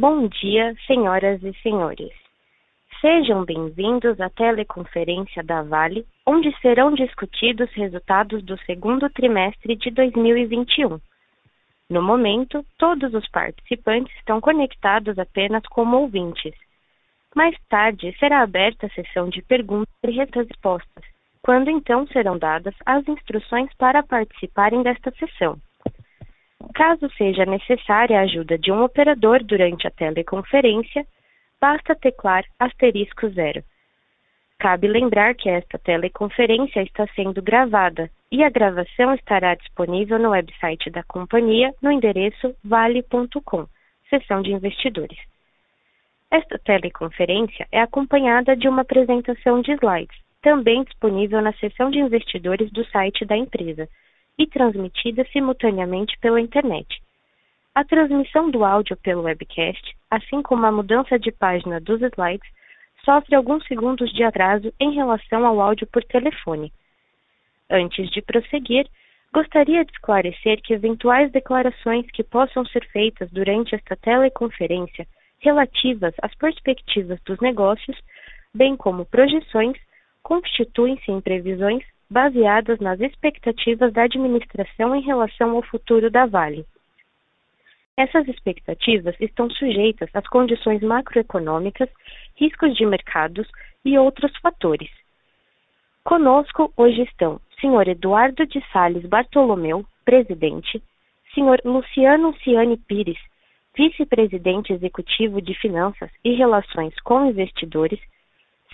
Bom dia, senhoras e senhores. Sejam bem-vindos à teleconferência da Vale, onde serão discutidos resultados do segundo trimestre de 2021. No momento, todos os participantes estão conectados apenas como ouvintes. Mais tarde, será aberta a sessão de perguntas e respostas, quando então serão dadas as instruções para participarem desta sessão. Caso seja necessária a ajuda de um operador durante a teleconferência, basta teclar asterisco zero. Cabe lembrar que esta teleconferência está sendo gravada e a gravação estará disponível no website da companhia no endereço vale.com, seção de investidores. Esta teleconferência é acompanhada de uma apresentação de slides, também disponível na seção de investidores do site da empresa e transmitida simultaneamente pela internet. A transmissão do áudio pelo webcast, assim como a mudança de página dos slides, sofre alguns segundos de atraso em relação ao áudio por telefone. Antes de prosseguir, gostaria de esclarecer que eventuais declarações que possam ser feitas durante esta teleconferência relativas às perspectivas dos negócios, bem como projeções, constituem-se em previsões baseadas nas expectativas da administração em relação ao futuro da Vale. Essas expectativas estão sujeitas às condições macroeconômicas, riscos de mercados e outros fatores. Conosco hoje estão Sr. Eduardo de Sales Bartolomeu, presidente, Sr. Luciano Ciani Pires, vice-presidente executivo de Finanças e Relações com Investidores,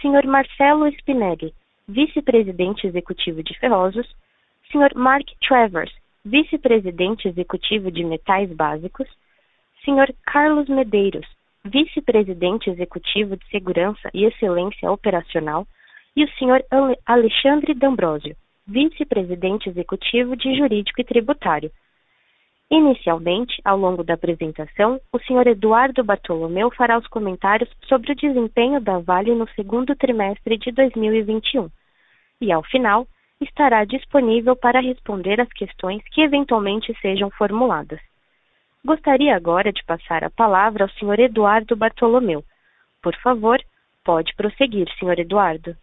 Sr. Marcelo Spinelli, vice-presidente executivo de Ferrosos, Sr. Mark Travers, vice-presidente executivo de Metais Básicos, Sr. Carlos Medeiros, vice-presidente executivo de Segurança e Excelência Operacional, e o Sr. Alexandre D'Ambrosio, vice-presidente executivo de Jurídico e Tributário. Inicialmente, ao longo da apresentação, o Sr. Eduardo Bartolomeu fará os comentários sobre o desempenho da Vale no segundo trimestre de 2021 e, ao final, estará disponível para responder às questões que eventualmente sejam formuladas. Gostaria agora de passar a palavra ao Sr. Eduardo Bartolomeu. Por favor, pode prosseguir, Sr. Eduardo.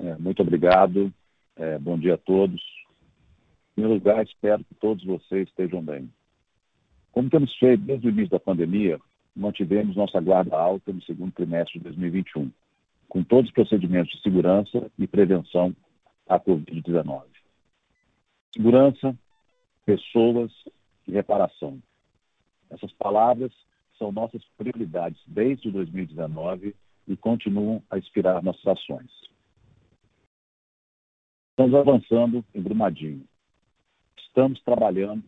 É, muito obrigado. É, bom dia a todos. Em lugar, espero que todos vocês estejam bem. Como temos feito desde o início da pandemia, mantivemos nossa guarda alta no segundo trimestre de 2021, com todos os procedimentos de segurança e prevenção à Covid-19. Segurança, pessoas e reparação. Essas palavras são nossas prioridades desde 2019 e continuam a inspirar nossas ações. Estamos avançando em Brumadinho Estamos trabalhando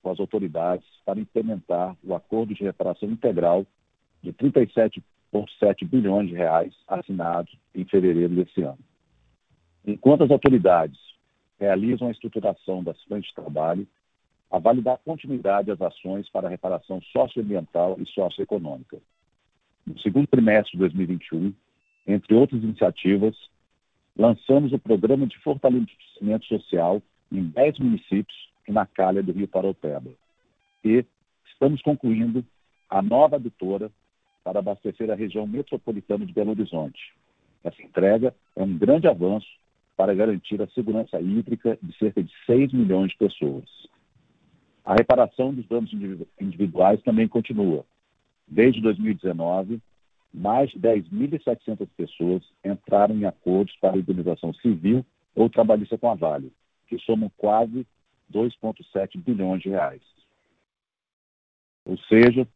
com as autoridades para implementar o acordo de reparação integral de 37,7 bilhões de reais assinado em fevereiro desse ano. Enquanto as autoridades realizam a estruturação das frentes de trabalho, a validar continuidade às ações para a reparação socioambiental e socioeconômica. No segundo trimestre de 2021, entre outras iniciativas, lançamos o Programa de Fortalecimento Social em 10 municípios e na calha do Rio Paraupeba. E estamos concluindo a nova adutora para abastecer a região metropolitana de Belo Horizonte. Essa entrega é um grande avanço para garantir a segurança hídrica de cerca de 6 milhões de pessoas. A reparação dos danos individuais também continua. Desde 2019, mais de 10.700 pessoas entraram em acordos para indenização civil ou trabalhista com a Vale, que somam quase 2,7 bilhões de reais. Ou seja,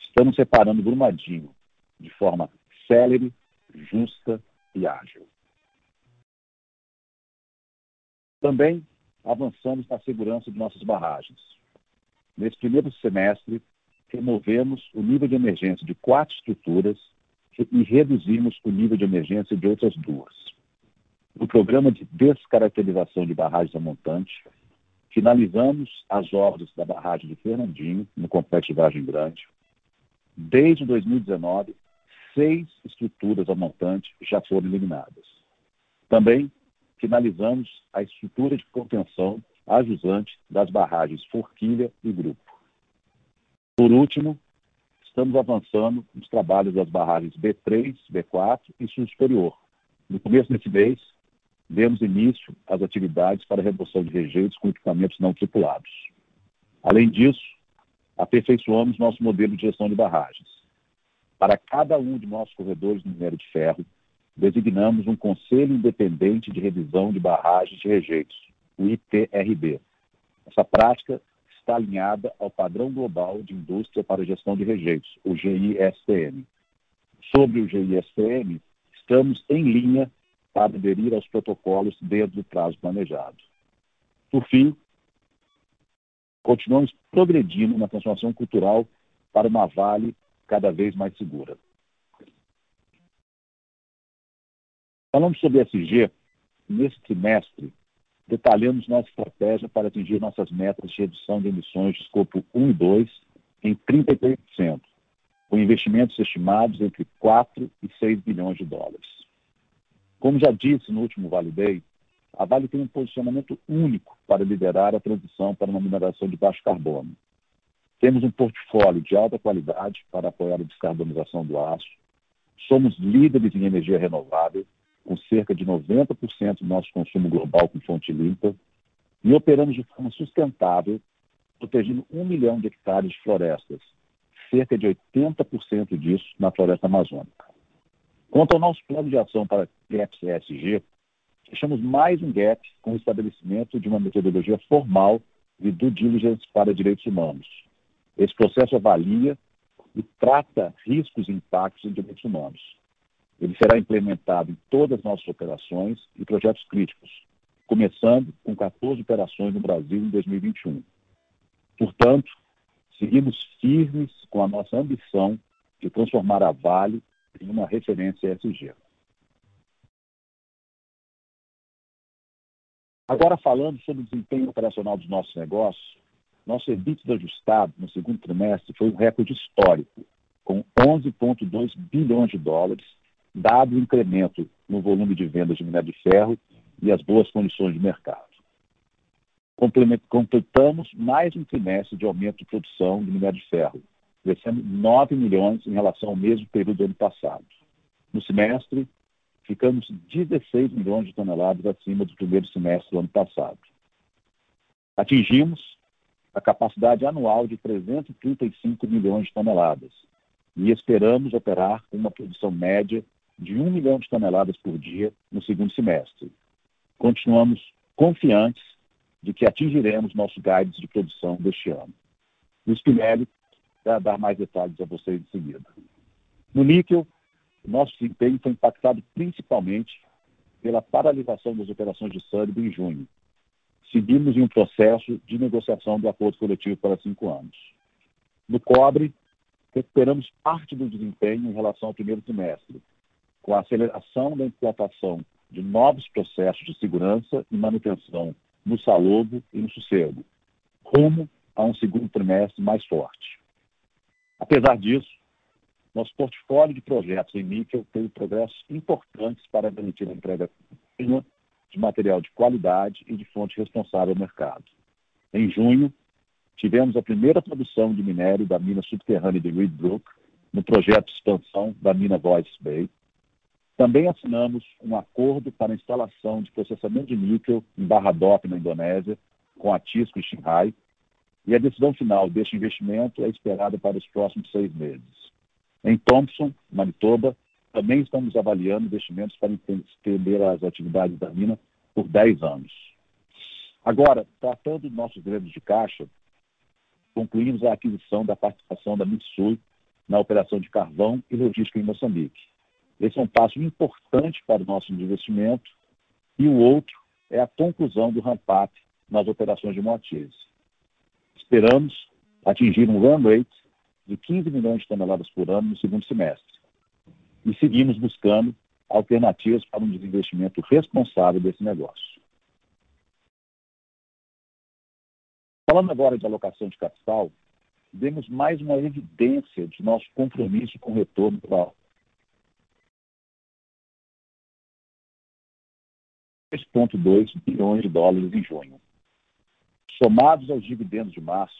estamos separando Brumadinho de forma célere, justa e ágil. Também avançamos na segurança de nossas barragens. Nesse primeiro semestre, removemos o nível de emergência de quatro estruturas e reduzimos o nível de emergência de outras duas no programa de descaracterização de barragens a montante, finalizamos as obras da barragem de Fernandinho, no complexo de Vargem Grande. Desde 2019, seis estruturas a montante já foram eliminadas. Também finalizamos a estrutura de contenção ajusante das barragens Forquilha e Grupo. Por último, estamos avançando nos trabalhos das barragens B3, B4 e Sul Superior. No começo desse mês, demos início às atividades para remoção de rejeitos com equipamentos não tripulados. Além disso, aperfeiçoamos nosso modelo de gestão de barragens. Para cada um de nossos corredores de minério de ferro, designamos um Conselho Independente de Revisão de Barragens de Rejeitos, o ITRB. Essa prática está alinhada ao Padrão Global de Indústria para Gestão de Rejeitos, o GISTM. Sobre o GISTM, estamos em linha para aderir aos protocolos dentro do prazo planejado. Por fim, continuamos progredindo na transformação cultural para uma Vale cada vez mais segura. Falando sobre SG, nesse trimestre, detalhamos nossa estratégia para atingir nossas metas de redução de emissões de escopo 1 e 2 em 33%, com investimentos estimados entre 4 e 6 bilhões de dólares. Como já disse no último Vale Day, a Vale tem um posicionamento único para liderar a transição para uma mineração de baixo carbono. Temos um portfólio de alta qualidade para apoiar a descarbonização do aço. Somos líderes em energia renovável com cerca de 90% do nosso consumo global com fonte limpa, e operamos de forma sustentável, protegendo um milhão de hectares de florestas, cerca de 80% disso na floresta amazônica. Quanto ao nosso plano de ação para GAPS ESG, fechamos mais um GAP com o estabelecimento de uma metodologia formal de due diligence para direitos humanos. Esse processo avalia e trata riscos e impactos em direitos humanos, ele será implementado em todas as nossas operações e projetos críticos, começando com 14 operações no Brasil em 2021. Portanto, seguimos firmes com a nossa ambição de transformar a Vale em uma referência ESG. Agora, falando sobre o desempenho operacional dos nossos negócios, nosso EBITDA ajustado no segundo trimestre foi um recorde histórico, com 11,2 bilhões de dólares, dado o incremento no volume de vendas de minério de ferro e as boas condições de mercado. Completamos mais um trimestre de aumento de produção de minério de ferro, crescendo 9 milhões em relação ao mesmo período do ano passado. No semestre, ficamos 16 milhões de toneladas acima do primeiro semestre do ano passado. Atingimos a capacidade anual de 335 milhões de toneladas e esperamos operar com uma produção média de 1 milhão de toneladas por dia no segundo semestre. Continuamos confiantes de que atingiremos nossos guides de produção deste ano. Luiz Pinelli vai dar mais detalhes a vocês em seguida. No níquel, nosso desempenho foi impactado principalmente pela paralisação das operações de Sânico em junho. Seguimos em um processo de negociação do acordo coletivo para cinco anos. No cobre, recuperamos parte do desempenho em relação ao primeiro trimestre, com a aceleração da implantação de novos processos de segurança e manutenção no Salobo e no Sossego, rumo a um segundo trimestre mais forte. Apesar disso, nosso portfólio de projetos em níquel teve progressos importantes para garantir a entrega contínua de material de qualidade e de fonte responsável ao mercado. Em junho, tivemos a primeira produção de minério da mina subterrânea de Reed Brook no projeto de expansão da mina Voice Bay, também assinamos um acordo para a instalação de processamento de níquel em Barra Dop, na Indonésia, com a Tisco e Xinhai, e a decisão final deste investimento é esperada para os próximos seis meses. Em Thompson, Manitoba, também estamos avaliando investimentos para estender as atividades da mina por 10 anos. Agora, tratando dos nossos grandes de caixa, concluímos a aquisição da participação da Mitsui na operação de carvão e logística em Moçambique. Esse é um passo importante para o nosso investimento. E o outro é a conclusão do ramp-up nas operações de Moatize. Esperamos atingir um run rate de 15 milhões de toneladas por ano no segundo semestre. E seguimos buscando alternativas para um desinvestimento responsável desse negócio. Falando agora de alocação de capital, demos mais uma evidência de nosso compromisso com o retorno para 3,2 bilhões de dólares em junho. Somados aos dividendos de março,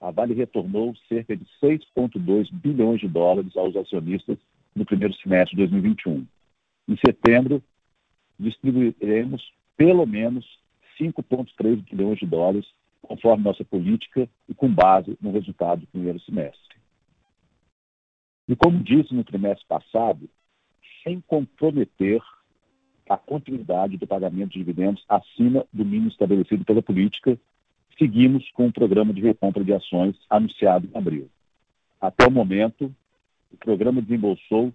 a Vale retornou cerca de 6,2 bilhões de dólares aos acionistas no primeiro semestre de 2021. Em setembro, distribuiremos pelo menos 5,3 bilhões de dólares, conforme nossa política e com base no resultado do primeiro semestre. E como disse no trimestre passado, sem comprometer a continuidade do pagamento de dividendos acima do mínimo estabelecido pela política, seguimos com o programa de recompra de ações anunciado em abril. Até o momento, o programa desembolsou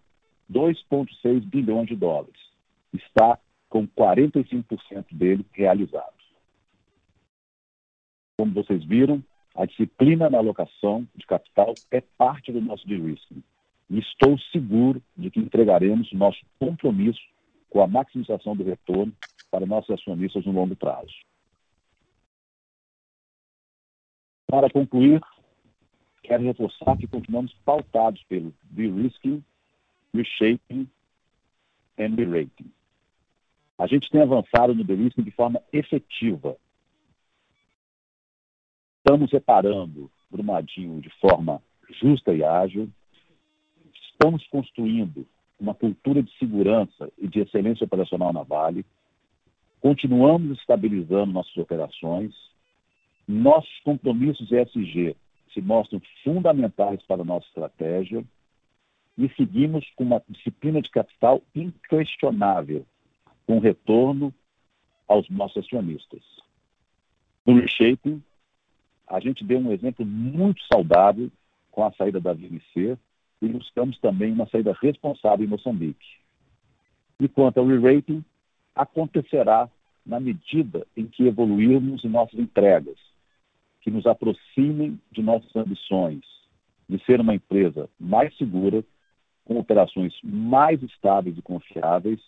2,6 bilhões de dólares. Está com 45% dele realizado. Como vocês viram, a disciplina na alocação de capital é parte do nosso de-risking. E estou seguro de que entregaremos nosso compromisso com a maximização do retorno para nossos acionistas no longo prazo. Para concluir, quero reforçar que continuamos pautados pelo de-risking, reshaping and re-rating. A gente tem avançado no de-risking de forma efetiva. Estamos reparando Brumadinho de forma justa e ágil. Estamos construindo uma cultura de segurança e de excelência operacional na Vale. Continuamos estabilizando nossas operações. Nossos compromissos ESG se mostram fundamentais para a nossa estratégia e seguimos com uma disciplina de capital inquestionável, com retorno aos nossos acionistas. No reshaping, a gente deu um exemplo muito saudável com a saída da VNC e buscamos também uma saída responsável em Moçambique. E quanto ao re-rating, acontecerá na medida em que evoluirmos em nossas entregas, que nos aproximem de nossas ambições de ser uma empresa mais segura, com operações mais estáveis e confiáveis,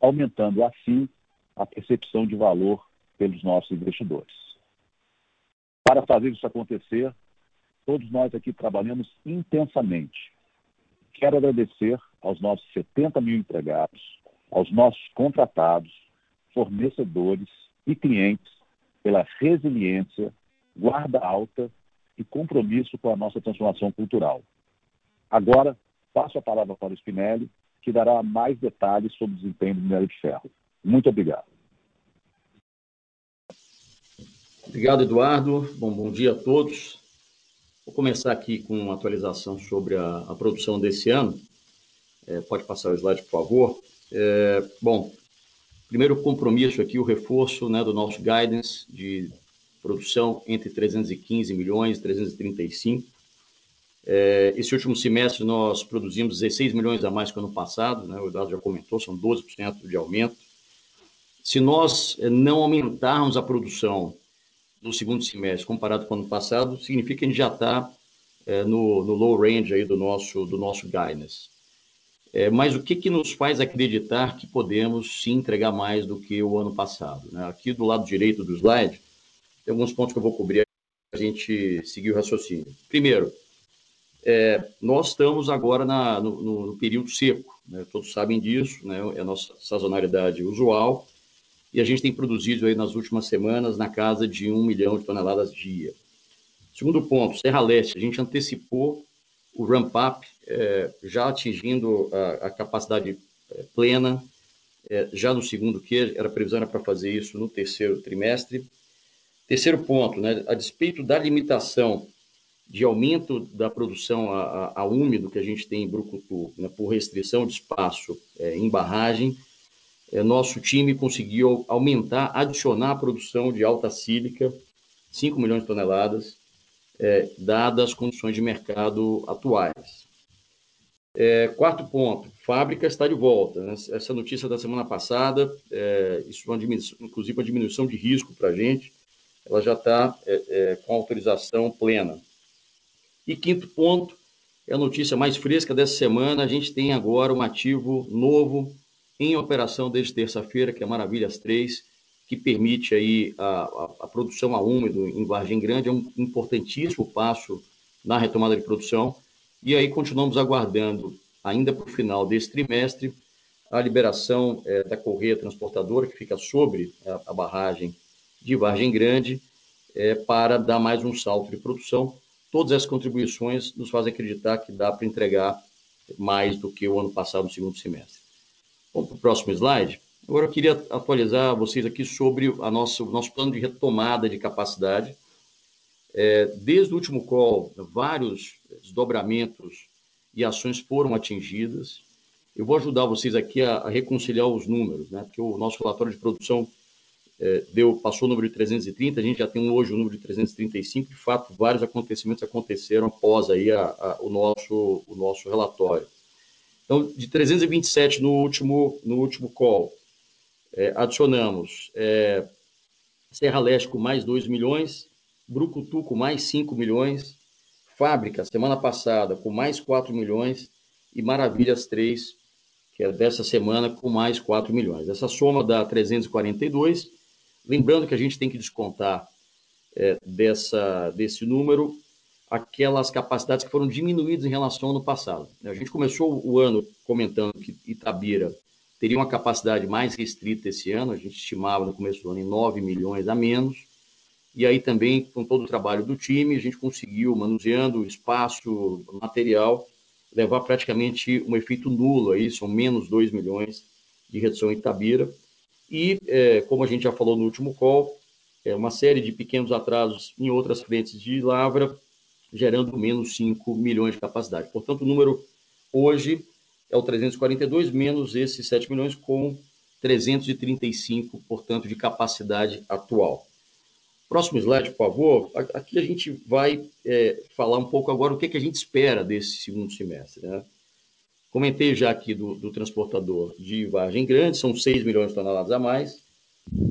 aumentando assim a percepção de valor pelos nossos investidores. Para fazer isso acontecer, todos nós aqui trabalhamos intensamente Quero agradecer aos nossos 70 mil empregados, aos nossos contratados, fornecedores e clientes pela resiliência, guarda alta e compromisso com a nossa transformação cultural. Agora, passo a palavra para o Spinelli, que dará mais detalhes sobre o desempenho do minério de ferro. Muito obrigado. Obrigado, Eduardo. Bom, bom dia a todos. Vou começar aqui com uma atualização sobre a, a produção desse ano. É, pode passar o slide, por favor. É, bom, primeiro compromisso aqui, o reforço né, do nosso guidance de produção entre 315 milhões e 335. É, esse último semestre nós produzimos 16 milhões a mais que o ano passado, né, o Eduardo já comentou, são 12% de aumento. Se nós é, não aumentarmos a produção no segundo semestre comparado com o ano passado, significa que a gente já está é, no, no, low range aí do nosso, do nosso guidance. É, mas o que, que nos faz acreditar que podemos sim entregar mais do que o ano passado? Né? Aqui do lado direito do slide, tem alguns pontos que eu vou cobrir a gente seguir o raciocínio. Primeiro, é, nós estamos agora na, no, no, período seco, né? todos sabem disso, né? é a nossa sazonalidade usual, e a gente tem produzido aí nas últimas semanas na casa de um milhão de toneladas dia. Segundo ponto, Serra Leste, a gente antecipou o ramp-up, é, já atingindo a, a capacidade é, plena, é, já no segundo que era previsão para fazer isso no terceiro trimestre. Terceiro ponto, né, a despeito da limitação de aumento da produção a, a, a úmido que a gente tem em Brucutu, né, por restrição de espaço é, em barragem, é, nosso time conseguiu aumentar, adicionar a produção de alta sílica, 5 milhões de toneladas, é, dadas as condições de mercado atuais. É, quarto ponto, fábrica está de volta. Né? Essa notícia da semana passada, é, isso é uma inclusive uma diminuição de risco para a gente, ela já está é, é, com autorização plena. E quinto ponto, é a notícia mais fresca dessa semana, a gente tem agora um ativo novo em operação desde terça-feira, que é Maravilhas 3, que permite aí a, a, a, produção a úmido em Vargem Grande, é um importantíssimo passo na retomada de produção. E aí continuamos aguardando, ainda para o final desse trimestre, a liberação é, da correia transportadora, que fica sobre a, a barragem de Vargem Grande, é, para dar mais um salto de produção, todas essas contribuições nos fazem acreditar que dá para entregar mais do que o ano passado no segundo semestre. Vamos para o próximo slide. Agora eu queria atualizar vocês aqui sobre a nossa, o nosso plano de retomada de capacidade. É, desde o último call, vários desdobramentos e ações foram atingidas. Eu vou ajudar vocês aqui a, a reconciliar os números, né? porque o nosso relatório de produção é, deu, passou o número de 330, a gente já tem hoje o número de 335, de fato, vários acontecimentos aconteceram após aí a, a, o, nosso, o nosso relatório. Então, de 327 no último, no último call, é, adicionamos é, Serra Leste com mais 2 milhões, Brucutu com mais 5 milhões, Fábrica, semana passada, com mais 4 milhões, e Maravilhas 3, que é dessa semana, com mais 4 milhões. Essa soma dá 342 Lembrando que a gente tem que descontar é, dessa, desse número aquelas capacidades que foram diminuídas em relação ao ano passado. A gente começou o ano comentando que Itabira teria uma capacidade mais restrita esse ano, a gente estimava no começo do ano em 9 milhões a menos, e aí também, com todo o trabalho do time, a gente conseguiu, manuseando espaço, material, levar praticamente um efeito nulo aí, são menos 2 milhões de redução em Itabira, e, é, como a gente já falou no último call, é uma série de pequenos atrasos em outras frentes de lavra, gerando menos 5 milhões de capacidade. Portanto, o número hoje é o 342, menos esses 7 milhões, com 335, portanto, de capacidade atual. Próximo slide, por favor. Aqui a gente vai é, falar um pouco agora o que, que a gente espera desse segundo semestre. Né? Comentei já aqui do, do transportador de Vargem Grande, são 6 milhões de toneladas a mais.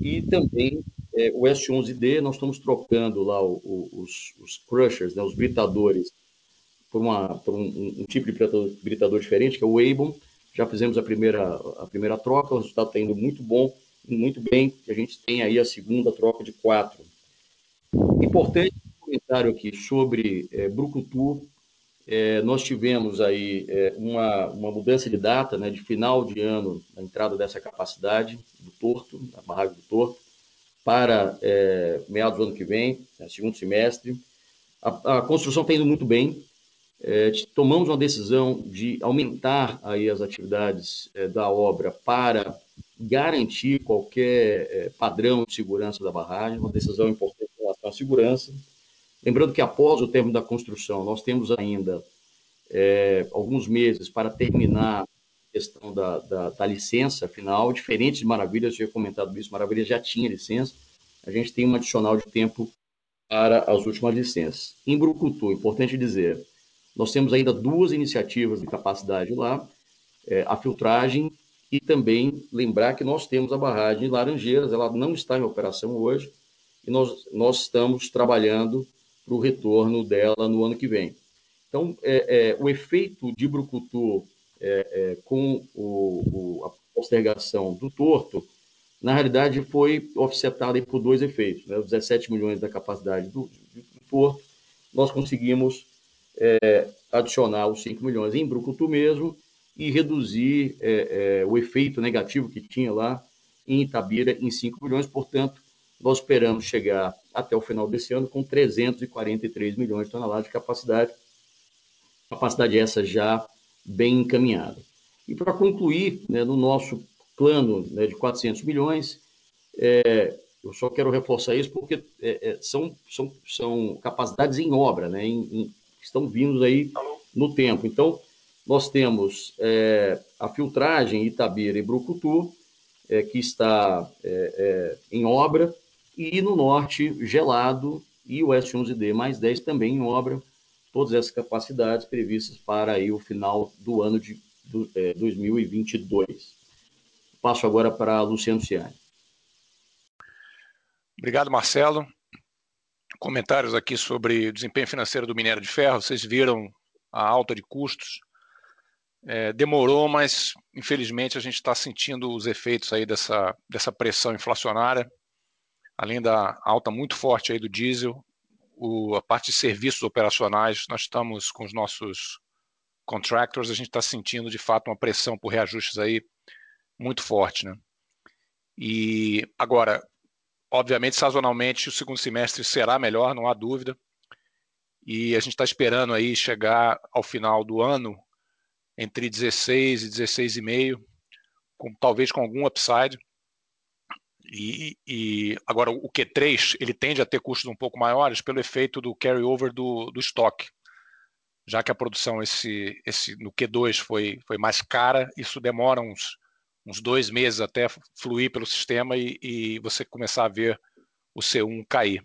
E também é, o S11D, nós estamos trocando lá o, o, os, os, crushers, né, os britadores, por, uma, por um, um, tipo de britador, britador, diferente, que é o Avon. Já fizemos a primeira, a primeira troca, o resultado está indo muito bom, muito bem. A gente tem aí a segunda troca de quatro. Importante comentário aqui sobre é, Brucutu é, nós tivemos aí é, uma, uma mudança de data, né, de final de ano, a entrada dessa capacidade do Torto, da barragem do Torto, para é, meados do ano que vem, né, segundo semestre. A, a construção está indo muito bem. É, tomamos uma decisão de aumentar aí as atividades é, da obra para garantir qualquer é, padrão de segurança da barragem, uma decisão importante em relação à segurança. Lembrando que após o término da construção, nós temos ainda é, alguns meses para terminar a questão da, da, da, licença final, diferente de Maravilhas, eu tinha comentado isso, Maravilhas já tinha licença, a gente tem um adicional de tempo para as últimas licenças. Em Brucutu, importante dizer, nós temos ainda duas iniciativas de capacidade lá, é, a filtragem e também lembrar que nós temos a barragem de Laranjeiras, ela não está em operação hoje, e nós, nós estamos trabalhando para o retorno dela no ano que vem. Então, é, é, o efeito de Brucutu é, é, com o, o, a postergação do torto, na realidade, foi offsetado por dois efeitos. Né? Os 17 milhões da capacidade do, do, torto, nós conseguimos é, adicionar os 5 milhões em Brucutu mesmo e reduzir é, o efeito negativo que tinha lá em Itabira em 5 milhões. Portanto, nós esperamos chegar até o final desse ano com 343 milhões de toneladas de capacidade, capacidade essa já bem encaminhada. E para concluir, né, no nosso plano né, de 400 milhões, é, eu só quero reforçar isso porque é, é, são, são, são capacidades em obra, né, em, em, estão vindo aí no tempo. Então, nós temos é, a filtragem Itabira e Brucutu, é, que está é, em obra, e no norte, gelado, e o S11D mais 10 também em obra, todas essas capacidades previstas para aí o final do ano de do, é, 2022. Passo agora para Luciano Ciani. Obrigado, Marcelo. Comentários aqui sobre o desempenho financeiro do minério de ferro. Vocês viram a alta de custos. É, demorou, mas infelizmente a gente está sentindo os efeitos aí dessa, dessa pressão inflacionária além da alta muito forte aí do diesel, o, a parte de serviços operacionais, nós estamos com os nossos contractors, a gente está sentindo de fato uma pressão por reajustes aí muito forte, né? E agora, obviamente, sazonalmente, o segundo semestre será melhor, não há dúvida. e a gente está esperando aí chegar ao final do ano entre 16 e 16,5, com, talvez com algum upside. E, e, agora o Q3 ele tende a ter custos um pouco maiores pelo efeito do carryover do, do estoque. Já que a produção esse, esse, no Q2 foi, foi mais cara, isso demora uns, uns dois meses até fluir pelo sistema e, e você começar a ver o C1 cair.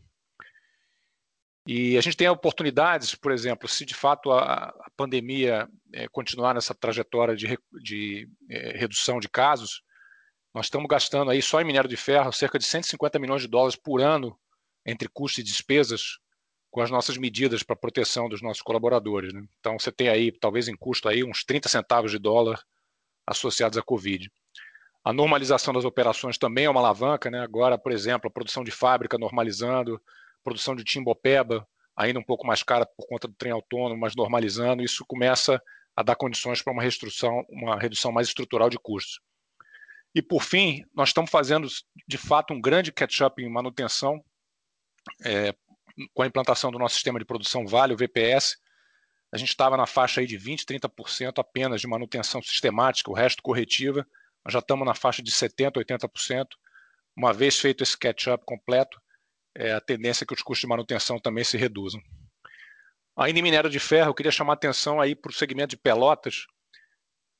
E a gente tem oportunidades, por exemplo, se de fato a, a pandemia é, continuar nessa trajetória de, de é, redução de casos, nós estamos gastando aí só em minério de ferro cerca de 150 milhões de dólares por ano entre custos e despesas com as nossas medidas para proteção dos nossos colaboradores. Né? Então você tem aí, talvez em custo aí, uns 30 centavos de dólar associados à Covid. A normalização das operações também é uma alavanca, né? Agora, por exemplo, a produção de fábrica normalizando, produção de Timbopeba, ainda um pouco mais cara por conta do trem autônomo, mas normalizando, isso começa a dar condições para uma redução, uma redução mais estrutural de custos. E por fim, nós estamos fazendo de fato um grande catch-up em manutenção é, com a implantação do nosso sistema de produção Vale, o VPS. A gente estava na faixa aí de 20%, 30% apenas de manutenção sistemática, o resto corretiva. Nós já estamos na faixa de 70%, 80%. Uma vez feito esse catch-up completo, é, a tendência é que os custos de manutenção também se reduzam. Ainda em minério de ferro, eu queria chamar a atenção aí para o segmento de pelotas,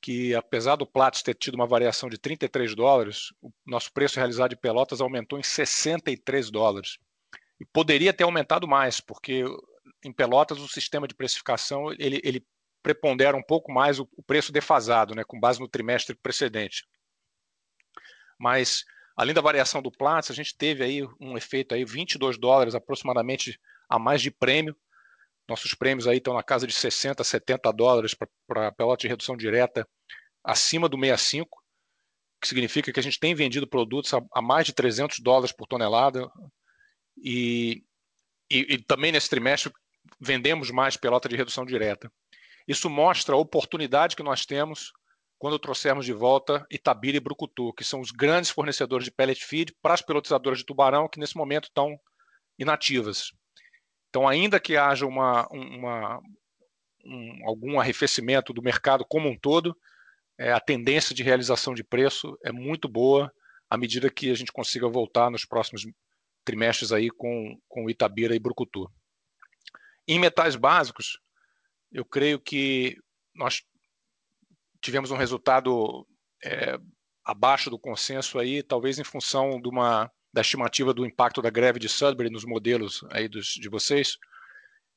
que apesar do Platts ter tido uma variação de 33 dólares, o nosso preço realizado de pelotas aumentou em 63 dólares. E poderia ter aumentado mais, porque em pelotas o sistema de precificação ele, ele prepondera um pouco mais o, o preço defasado, né, com base no trimestre precedente. Mas Além da variação do Platts, a gente teve aí um efeito aí 22 dólares aproximadamente a mais de prêmio. Nossos prêmios aí estão na casa de 60, 70 dólares para pelota de redução direta acima do 65, que significa que a gente tem vendido produtos a, a mais de 300 dólares por tonelada e, e, e também nesse trimestre vendemos mais pelota de redução direta. Isso mostra a oportunidade que nós temos quando trouxermos de volta Itabira e Brucutu, que são os grandes fornecedores de pellet feed para as pelotizadoras de tubarão que nesse momento estão inativas. Então, ainda que haja uma, uma, um, algum arrefecimento do mercado como um todo, é, a tendência de realização de preço é muito boa à medida que a gente consiga voltar nos próximos trimestres aí com, com Itabira e Brucutu. Em metais básicos, eu creio que nós tivemos um resultado é, abaixo do consenso aí, talvez em função de uma, da estimativa do impacto da greve de Sudbury nos modelos aí dos, de vocês.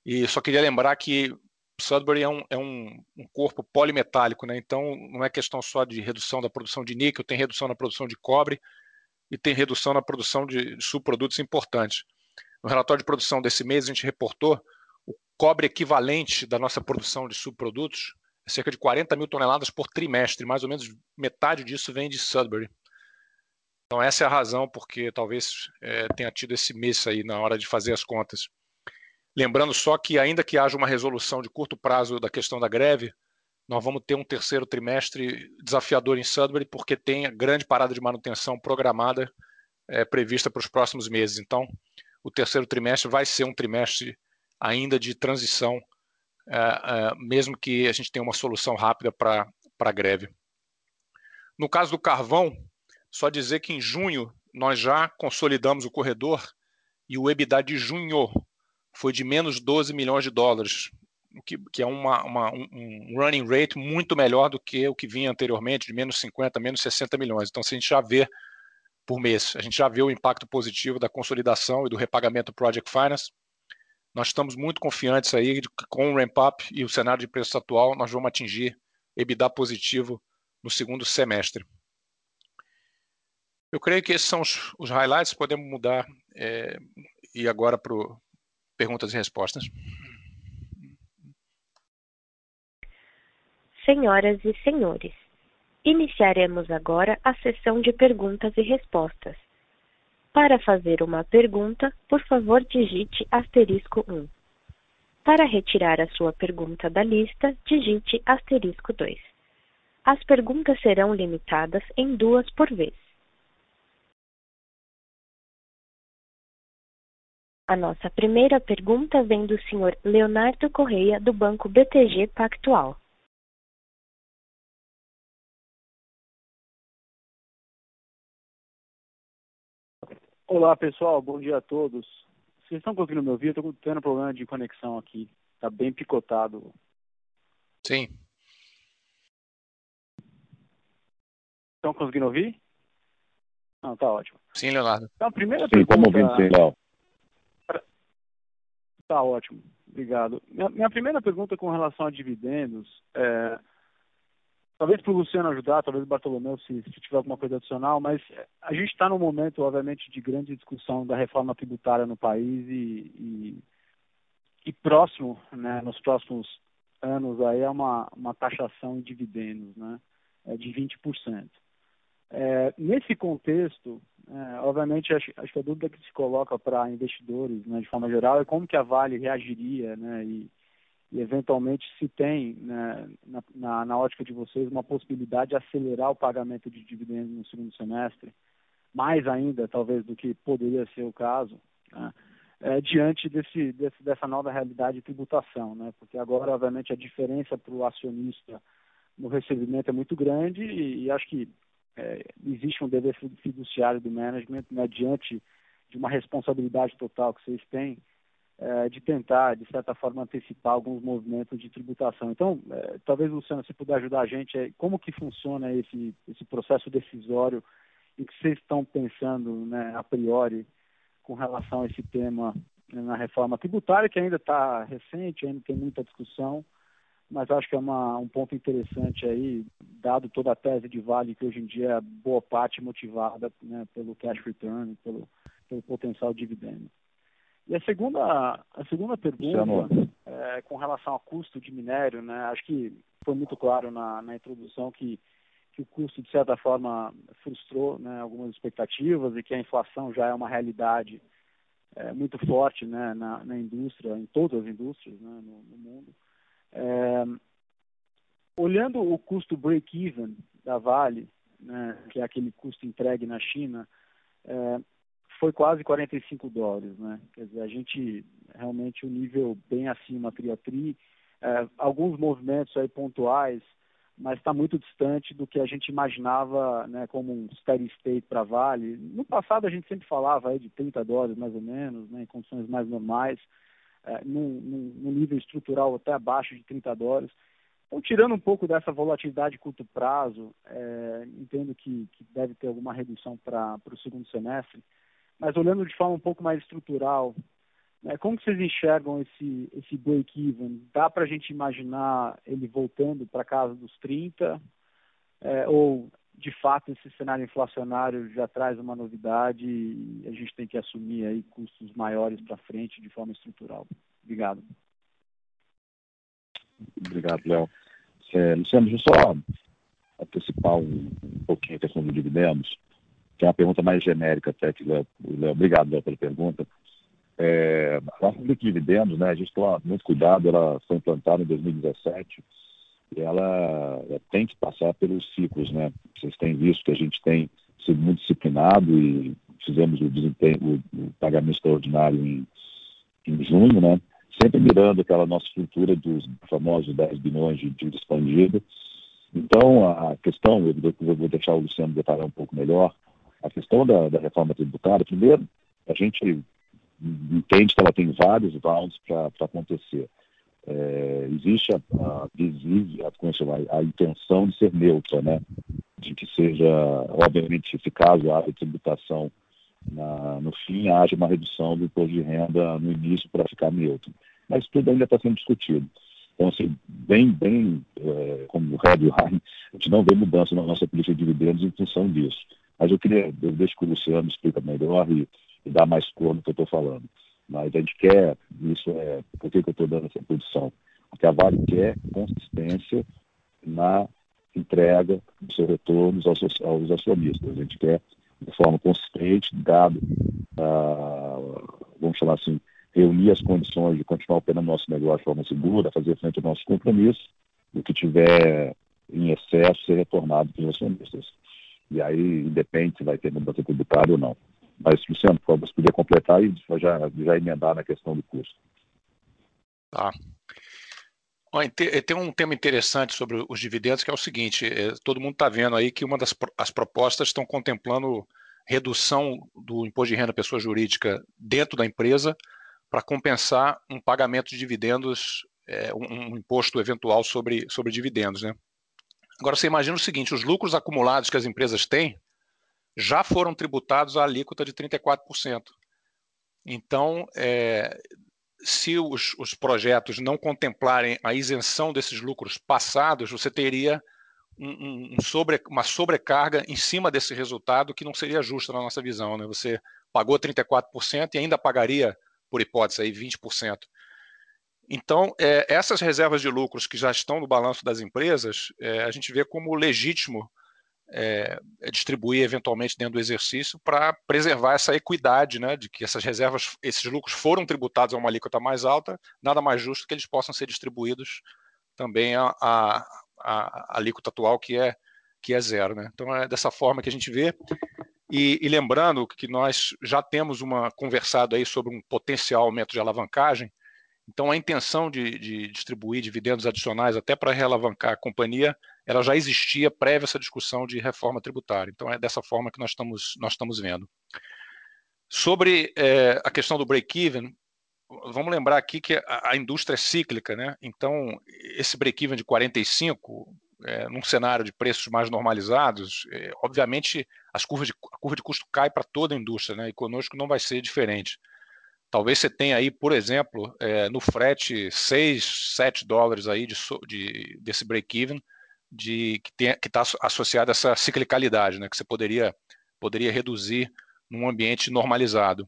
E só queria lembrar que Sudbury é um, é um, um, corpo polimetálico, né? então não é questão só de redução da produção de níquel, tem redução na produção de cobre e tem redução na produção de subprodutos importantes. No relatório de produção desse mês, a gente reportou o cobre equivalente da nossa produção de subprodutos cerca de 40 mil toneladas por trimestre, mais ou menos metade disso vem de Sudbury. Então essa é a razão porque talvez é, tenha tido esse mês aí na hora de fazer as contas. Lembrando só que ainda que haja uma resolução de curto prazo da questão da greve, nós vamos ter um terceiro trimestre desafiador em Sudbury porque tem a grande parada de manutenção programada é, prevista para os próximos meses. Então o terceiro trimestre vai ser um trimestre ainda de transição é, é, mesmo que a gente tenha uma solução rápida para a greve. No caso do carvão, só dizer que em junho nós já consolidamos o corredor e o EBITDA de junho foi de menos 12 milhões de dólares, que, que é uma, uma, um running rate muito melhor do que o que vinha anteriormente, de menos 50, menos 60 milhões. Então, se a gente já vê por mês, a gente já vê o impacto positivo da consolidação e do repagamento Project Finance, nós estamos muito confiantes aí com o ramp-up e o cenário de preços atual, nós vamos atingir EBITDA positivo no segundo semestre. Eu creio que esses são os, os highlights, podemos mudar é, e agora para perguntas e respostas. Senhoras e senhores, iniciaremos agora a sessão de perguntas e respostas. Para fazer uma pergunta, por favor digite asterisco 1. Para retirar a sua pergunta da lista, digite asterisco 2. As perguntas serão limitadas em duas por vez. A nossa primeira pergunta vem do senhor Leonardo Correia, do Banco BTG Pactual. Olá, pessoal. Bom dia a todos. Vocês estão conseguindo me ouvir? Estou tendo problema de conexão aqui. Está bem picotado. Sim. Estão conseguindo ouvir? Não, tá ótimo. Sim, Leonardo. Então, a primeira Sim, pergunta... estamos ouvindo, sim, Léo. Tá ótimo. Obrigado. Minha, minha, primeira pergunta com relação a dividendos, é, talvez para o Luciano ajudar, talvez o Bartolomeu, se, se tiver alguma coisa adicional, mas a gente está num momento, obviamente, de grande discussão da reforma tributária no país e, e, e próximo, né, nos próximos anos, aí é uma, uma taxação em dividendos, né, é de 20%. É, nesse contexto, é, obviamente, acho, acho, que a dúvida que se coloca para investidores, né, de forma geral, é como que a Vale reagiria, né, e, e eventualmente se tem, né, na, na, na, ótica de vocês, uma possibilidade de acelerar o pagamento de dividendos no segundo semestre, mais ainda, talvez, do que poderia ser o caso, né, é, diante desse, desse, dessa nova realidade de tributação, né, porque agora, obviamente, a diferença para o acionista no recebimento é muito grande e, e acho que é, existe um dever fiduciário do management né, diante de uma responsabilidade total que vocês têm é, de tentar, de certa forma, antecipar alguns movimentos de tributação. Então, é, talvez, Luciano, se puder ajudar a gente, é, como que funciona esse, esse processo decisório e que vocês estão pensando né, a priori com relação a esse tema né, na reforma tributária, que ainda está recente, ainda tem muita discussão, mas acho que é uma, um ponto interessante aí, dado toda a tese de Vale, que hoje em dia é boa parte motivada né, pelo cash return, pelo, pelo potencial dividendo. E a segunda, a segunda pergunta, é, com relação ao custo de minério, né, acho que foi muito claro na, na introdução que, que o custo, de certa forma, frustrou né, algumas expectativas e que a inflação já é uma realidade é, muito forte né, na, na indústria, em todas as indústrias né, no, no mundo. É, olhando o custo break-even da Vale, né, que é aquele custo entregue na China, é, foi quase 45 dólares, né? Quer dizer, a gente realmente um nível bem acima tri a tri, é, alguns movimentos aí pontuais, mas está muito distante do que a gente imaginava, né, como um steady state para Vale. No passado a gente sempre falava aí de 30 dólares mais ou menos, né, em condições mais normais é, num, num, nível estrutural até abaixo de 30 dólares. Então, tirando um pouco dessa volatilidade de curto prazo, é, entendo que, que, deve ter alguma redução para o segundo semestre, mas olhando de forma um pouco mais estrutural, né, como vocês enxergam esse, esse break-even? Dá para a gente imaginar ele voltando para casa dos 30? É, ou de fato esse cenário inflacionário já traz uma novidade e a gente tem que assumir aí custos maiores para frente de forma estrutural. Obrigado. Obrigado, Léo. É, Luciano, deixa eu só antecipar um, um, pouquinho a questão dos dividendos, que é uma pergunta mais genérica até que Léo. Obrigado, Léo, pela pergunta. É, a nossa de dividendos, né, a gente toma muito cuidado, ela foi implantada em 2017 ela, tem que passar pelos ciclos, né? Vocês têm visto que a gente tem sido muito disciplinado e fizemos o desempenho, o, pagamento extraordinário em, em junho, né? Sempre mirando aquela nossa estrutura dos famosos 10 bilhões de dívida expandida. Então, a questão, eu vou deixar o Luciano detalhar um pouco melhor, a questão da, da reforma tributária, primeiro, a gente entende que ela tem vários rounds para acontecer. É, existe a, a, a, a, intenção de ser neutra, né? de que seja, obviamente, se caso haja tributação na, no fim, haja uma redução do imposto de renda no início para ficar neutro. Mas tudo ainda está sendo discutido. Então, assim, bem, bem é, como o headline, a gente não vê mudança na nossa política de dividendos em função disso. Mas eu queria, eu deixo que o Luciano explica melhor e, e dar mais cor no que eu estou falando. Mas a gente quer, isso é, por que, que eu estou dando essa posição? Porque a Vale quer consistência na entrega dos seus retornos aos, aos acionistas. A gente quer, de forma consistente, dado, ah, vamos chamar assim, reunir as condições de continuar operando nosso negócio de forma segura, fazer frente aos nossos compromissos, o que tiver em excesso ser retornado para os acionistas. E aí independe se vai ter mudança tributária ou não. Mas, Luciano, por favor, você podia completar e já, já emendar na questão do custo. Tá. Tem um tema interessante sobre os dividendos, que é o seguinte: é, todo mundo está vendo aí que uma das as propostas estão contemplando redução do imposto de renda pessoa jurídica dentro da empresa para compensar um pagamento de dividendos, um, um, imposto eventual sobre, sobre dividendos. Né? Agora, você imagina o seguinte: os lucros acumulados que as empresas têm já foram tributados à alíquota de 34%. Então, é, se os, os, projetos não contemplarem a isenção desses lucros passados, você teria um, um sobre, uma sobrecarga em cima desse resultado que não seria justa na nossa visão. Né? Você pagou 34% e ainda pagaria, por hipótese, aí 20%. Então, é, essas reservas de lucros que já estão no balanço das empresas, é, a gente vê como legítimo é, é, distribuir eventualmente dentro do exercício para preservar essa equidade, né, de que essas reservas, esses lucros foram tributados a uma alíquota mais alta, nada mais justo que eles possam ser distribuídos também a, a, a, alíquota atual que é que é zero, né? Então é dessa forma que a gente vê. E, e, lembrando que nós já temos uma conversado aí sobre um potencial aumento de alavancagem. Então a intenção de, de distribuir dividendos adicionais até para realavancar a companhia ela já existia prévia essa discussão de reforma tributária. Então é dessa forma que nós estamos, nós estamos vendo. Sobre é, a questão do break-even, vamos lembrar aqui que a, a, indústria é cíclica, né? Então esse break-even de 45, é, num cenário de preços mais normalizados, é, obviamente as curvas de, a curva de custo cai para toda a indústria, né? E conosco não vai ser diferente. Talvez você tenha aí, por exemplo, é, no frete 6, 7 dólares aí de, de desse break-even, de que está associada a essa ciclicalidade, né, que você poderia, poderia reduzir num ambiente normalizado.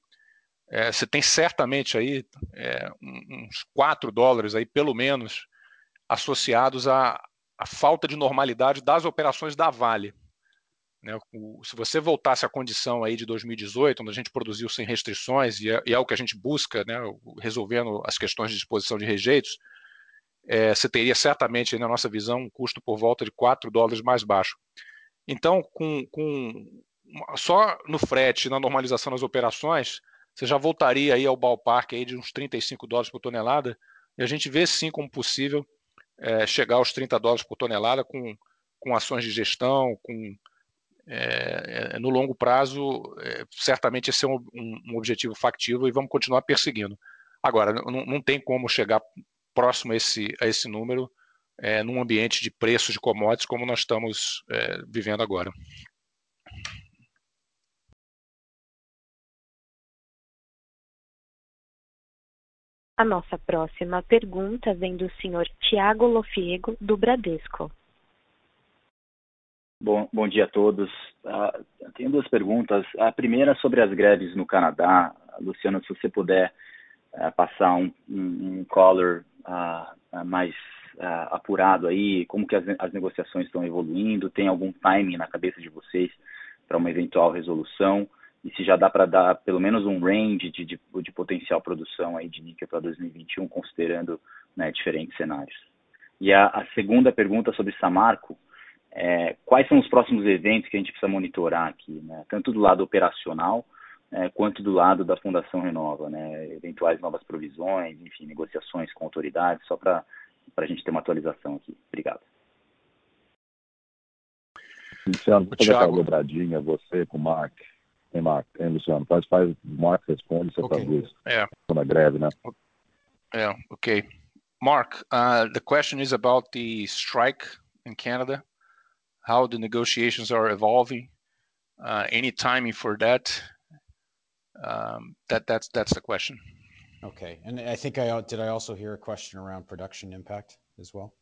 É, você tem certamente aí é, uns 4 dólares aí, pelo menos, associados à, à falta de normalidade das operações da Vale. Né, se você voltasse à condição aí de 2018, onde a gente produziu sem restrições, e é, e é o que a gente busca, né, resolvendo as questões de disposição de rejeitos, é, você teria certamente, na nossa visão, um custo por volta de 4 dólares mais baixo. Então, com, com só no frete, na normalização das operações, você já voltaria aí ao ballpark aí de uns 35 dólares por tonelada, e a gente vê sim como possível é, chegar aos 30 dólares por tonelada com, com ações de gestão, com é, é no longo prazo, é, certamente esse é um, um, objetivo factível e vamos continuar perseguindo. Agora, não, não tem como chegar próximo a esse, a esse número é, num ambiente de preços de commodities como nós estamos é, vivendo agora. A nossa próxima pergunta vem do senhor Tiago Lofiego, do Bradesco. Bom, bom dia a todos. Uh, tenho duas perguntas. A primeira sobre as greves no Canadá. Luciano, se você puder uh, passar um, um, um color uh, mais apurado aí, como que as, as negociações estão evoluindo, tem algum timing na cabeça de vocês para uma eventual resolução e se já dá para dar pelo menos um range de, de, de potencial produção aí de níquel para 2021, considerando né, diferentes cenários. E a, a, segunda pergunta sobre Samarco, é, quais são os próximos eventos que a gente precisa monitorar aqui, né? tanto do lado operacional é, quanto do lado da Fundação Renova, né? eventuais novas provisões, enfim, negociações com autoridades, só para a gente ter uma atualização aqui. Obrigado. Luciano, vou colocar uma dobradinha, você com o Mark. Tem Mark, tem Luciano. Faz, faz, o Mark responde, você okay. faz isso. É. Estou na greve, né? Yeah, okay. Mark, uh, the question is about the strike in Canada, how the negotiations are evolving, uh, any timing for that, Um, that that's that's the question. Okay, and I think I did. I also hear a question around production impact as well.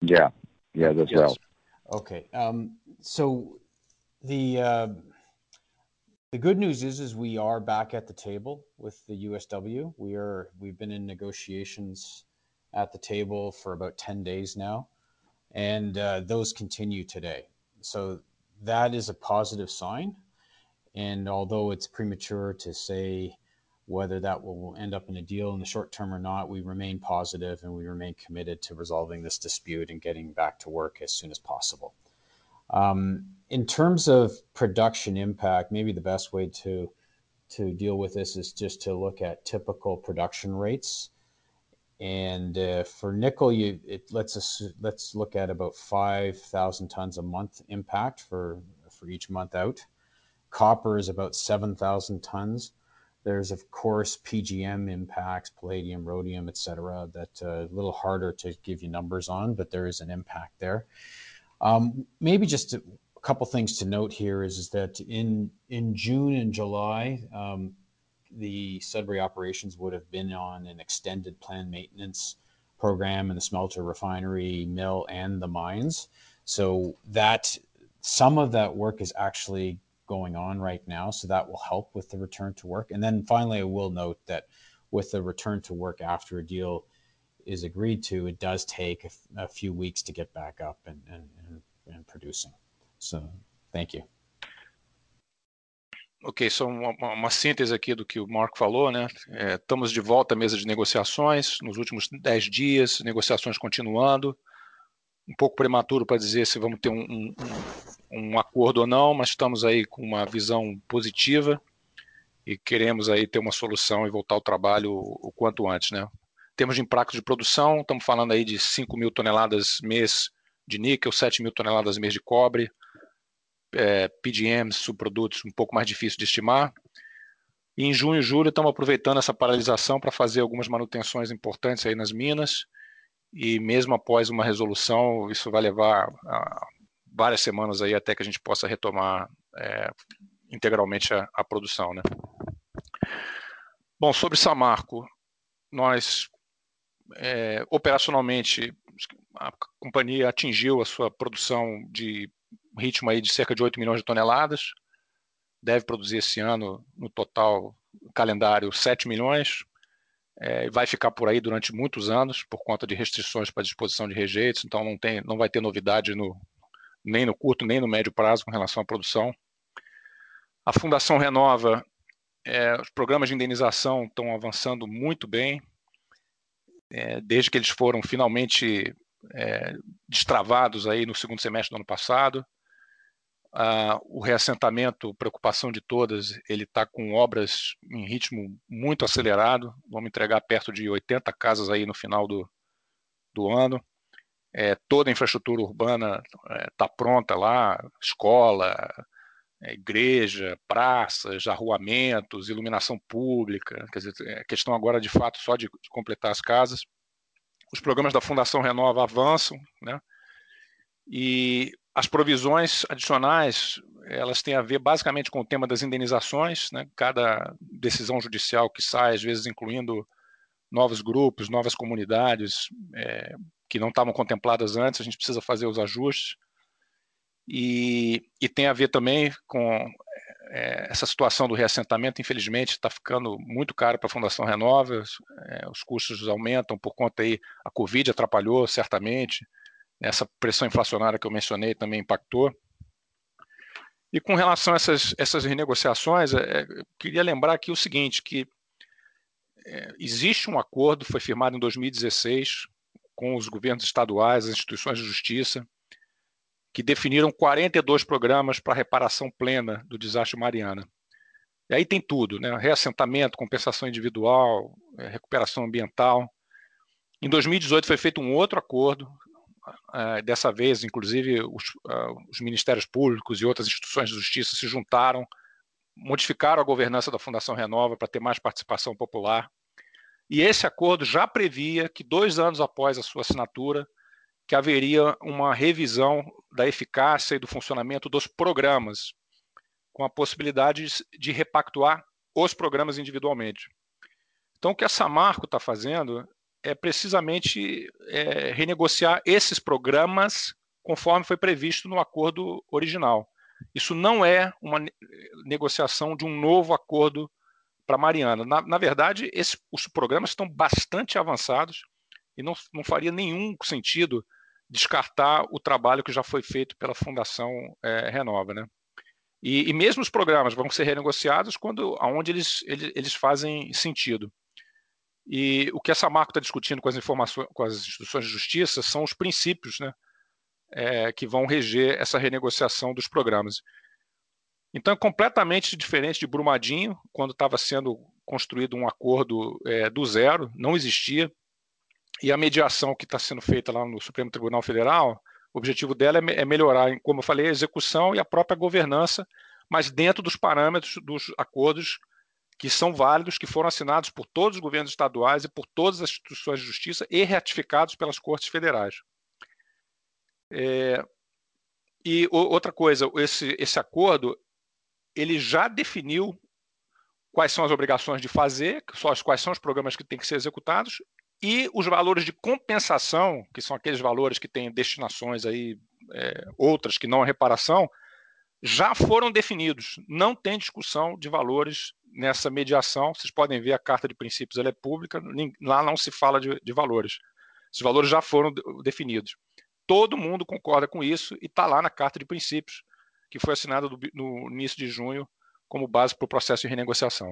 Yeah, yeah, as yes. well. Okay, um, so the uh, the good news is is we are back at the table with the USW. We are we've been in negotiations at the table for about ten days now, and uh, those continue today. So that is a positive sign. And although it's premature to say whether that will end up in a deal in the short term or not, we remain positive and we remain committed to resolving this dispute and getting back to work as soon as possible. Um, in terms of production impact, maybe the best way to to deal with this is just to look at typical production rates. And uh, for nickel, you it let's let's look at about five thousand tons a month impact for for each month out. Copper is about seven thousand tons. There's of course PGM impacts, palladium, rhodium, etc. That uh, a little harder to give you numbers on, but there is an impact there. Um, maybe just a couple things to note here is, is that in in June and July, um, the Sudbury operations would have been on an extended planned maintenance program in the smelter, refinery, mill, and the mines. So that some of that work is actually going on right now. So that will help with the return to work. And then finally, I will note that with the return to work after a deal is agreed to, it does take a, few weeks to get back up and, and, and, and producing. So, thank you. Ok, só uma, uma, síntese aqui do que o Marco falou, né? É, estamos de volta à mesa de negociações nos últimos 10 dias, negociações continuando. Um pouco prematuro para dizer se vamos ter um, um, um, acordo ou não, mas estamos aí com uma visão positiva e queremos aí ter uma solução e voltar ao trabalho o, o quanto antes, né? Temos de impacto de produção, estamos falando aí de 5 mil toneladas mês de níquel, 7 mil toneladas mês de cobre, é, PGMs, subprodutos um pouco mais difícil de estimar. E em junho e julho estamos aproveitando essa paralisação para fazer algumas manutenções importantes aí nas minas. E mesmo após uma resolução, isso vai levar a, várias semanas aí até que a gente possa retomar é, integralmente a, a, produção, né? Bom, sobre Samarco, nós é, operacionalmente a companhia atingiu a sua produção de ritmo aí de cerca de 8 milhões de toneladas. Deve produzir esse ano, no total, calendário, 7 milhões. É, vai ficar por aí durante muitos anos, por conta de restrições para disposição de rejeitos, então não, tem, não vai ter novidade no, nem no curto nem no médio prazo com relação à produção. A Fundação Renova, é, os programas de indenização estão avançando muito bem, é, desde que eles foram finalmente é, destravados aí no segundo semestre do ano passado. Ah, o reassentamento, preocupação de todas, ele está com obras em ritmo muito acelerado. Vamos entregar perto de 80 casas aí no final do, do ano. É, toda a infraestrutura urbana está é, pronta lá, escola, é, igreja, praças, arruamentos, iluminação pública. Quer dizer, é questão agora de fato só de, de completar as casas. Os programas da Fundação Renova avançam, né? E as provisões adicionais, elas têm a ver basicamente com o tema das indenizações, né? Cada decisão judicial que sai, às vezes incluindo novos grupos, novas comunidades é, que não estavam contempladas antes, a gente precisa fazer os ajustes. E, e tem a ver também com é, essa situação do reassentamento, infelizmente, está ficando muito caro para a Fundação Renova, é, os custos aumentam por conta aí, a Covid atrapalhou certamente, essa pressão inflacionária que eu mencionei também impactou. E com relação a essas, essas renegociações, é, é queria lembrar aqui o seguinte, que é, existe um acordo, foi firmado em 2016, com os governos estaduais, as instituições de justiça, que definiram 42 programas para reparação plena do desastre Mariana. E aí tem tudo, né? reassentamento, compensação individual, recuperação ambiental. Em 2018 foi feito um outro acordo, dessa vez, inclusive, os, uh, os, ministérios públicos e outras instituições de justiça se juntaram, modificaram a governança da Fundação Renova para ter mais participação popular. E esse acordo já previa que dois anos após a sua assinatura, que haveria uma revisão da eficácia e do funcionamento dos programas, com a possibilidade de repactuar os programas individualmente. Então, o que a Samarco está fazendo é precisamente é, renegociar esses programas conforme foi previsto no acordo original. Isso não é uma negociação de um novo acordo para Mariana. Na, na verdade, esse, os programas estão bastante avançados e não, não faria nenhum sentido descartar o trabalho que já foi feito pela Fundação é, Renova. Né? E, e, mesmo os programas vão ser renegociados quando aonde eles, eles, eles fazem sentido. E o que essa marca está discutindo com as informações, com as instituições de justiça, são os princípios, né, é, que vão reger essa renegociação dos programas. Então, é completamente diferente de Brumadinho, quando estava sendo construído um acordo é, do zero, não existia. E a mediação que está sendo feita lá no Supremo Tribunal Federal, o objetivo dela é, é melhorar, como eu falei, a execução e a própria governança, mas dentro dos parâmetros dos acordos que são válidos, que foram assinados por todos os governos estaduais e por todas as instituições de justiça e ratificados pelas cortes federais. É, e outra coisa, esse, esse acordo ele já definiu quais são as obrigações de fazer, quais são os programas que têm que ser executados e os valores de compensação, que são aqueles valores que têm destinações aí é, outras que não a reparação, já foram definidos. Não tem discussão de valores nessa mediação. Vocês podem ver a carta de princípios, ela é pública, lá não se fala de, de valores. Esses valores já foram definidos. Todo mundo concorda com isso e está lá na carta de princípios, que foi assinada no início de junho como base para o processo de renegociação.